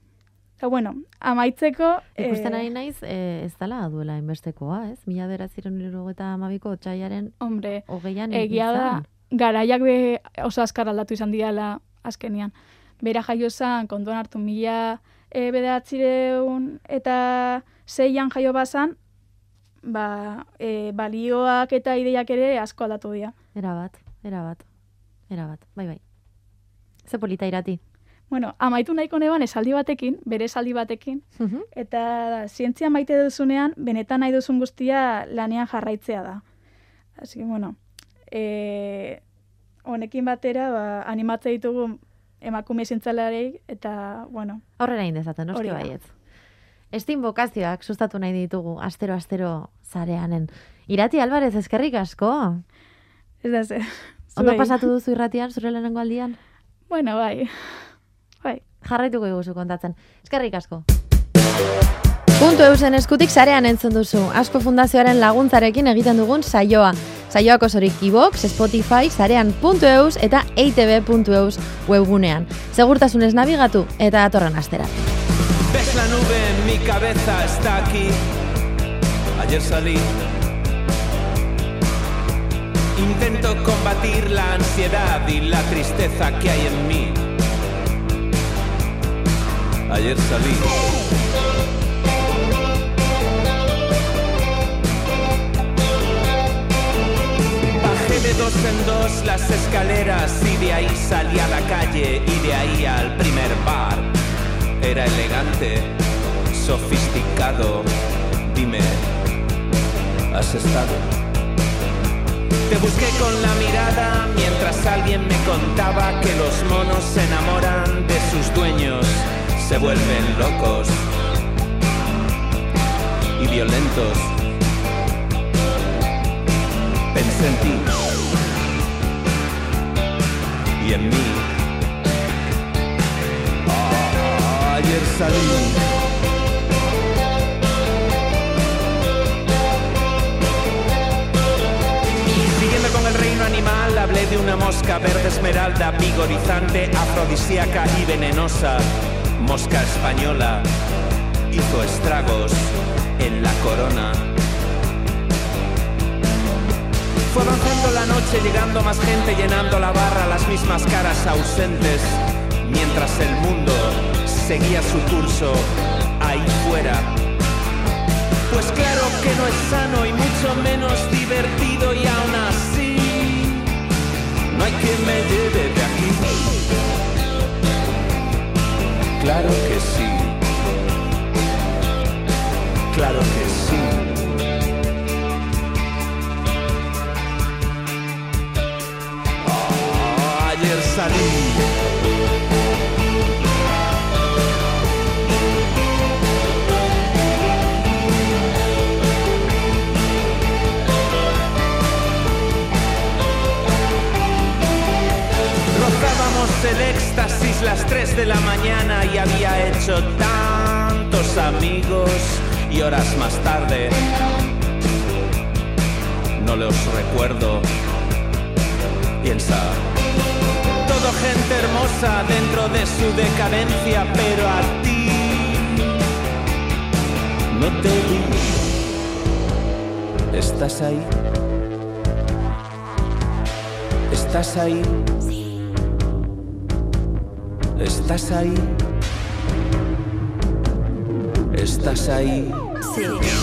Eta, bueno, amaitzeko... Ikusten eh, ari naiz, eh, ez dala duela inbestekoa, ez? Mila beratziren eta amabiko txaiaren Hombre, hogeian egia da, garaiak be oso azkar aldatu izan diala azkenian. Bera jaio zan, kontuan hartu mila e, bederatzireun eta zeian jaio bazan, ba, e, balioak eta ideiak ere asko aldatu dira. Era bat, era bat, era bat, bai bai. Ze polita irati. Bueno, amaitu nahiko neban esaldi batekin, bere esaldi batekin, Mhm. eta zientzia maite duzunean, benetan nahi duzun guztia lanean jarraitzea da. Así que, bueno, e, honekin batera, ba, animatze ditugu emakume zintzalarei, eta, bueno, Aurrera indezaten, noski baietz. Estin bokazioak sustatu nahi ditugu, astero-astero zareanen. Irati Alvarez, eskerrik asko. ez da ze. *laughs* Ondo pasatu duzu irratian, zure lehenengo aldian? Bueno, bai. Bai. Jarraituko iguzu kontatzen. Eskerrik asko. Puntu eusen eskutik sarean entzun duzu. Asko Fundazioaren laguntzarekin egiten dugun saioa. Saioak osorik iBox, Spotify, sarean puntu eus eta eitb.eus webgunean. Segurtasunez nabigatu eta datorren astera. Ves la nube mi cabeza, está aquí. Ayer salí. Intento combatir la ansiedad y la tristeza que hay en mí. Ayer salí. Bajé de dos en dos las escaleras y de ahí salí a la calle y de ahí al primer bar. Era elegante, sofisticado. Dime, ¿has estado? Te busqué con la mirada mientras alguien me contaba que los monos se enamoran de sus dueños, se vuelven locos y violentos. Pensé en ti y en mí. Ayer salí. Animal, hablé de una mosca verde esmeralda, vigorizante, afrodisíaca y venenosa. Mosca española hizo estragos en la corona. Fue avanzando la noche, llegando más gente, llenando la barra, las mismas caras ausentes, mientras el mundo seguía su curso ahí fuera. El éxtasis las 3 de la mañana y había hecho tantos amigos y horas más tarde no los recuerdo. Piensa, todo gente hermosa dentro de su decadencia, pero a ti no te vi. ¿Estás ahí? ¿Estás ahí? ¿Estás ahí? ¿Estás ahí? Estaba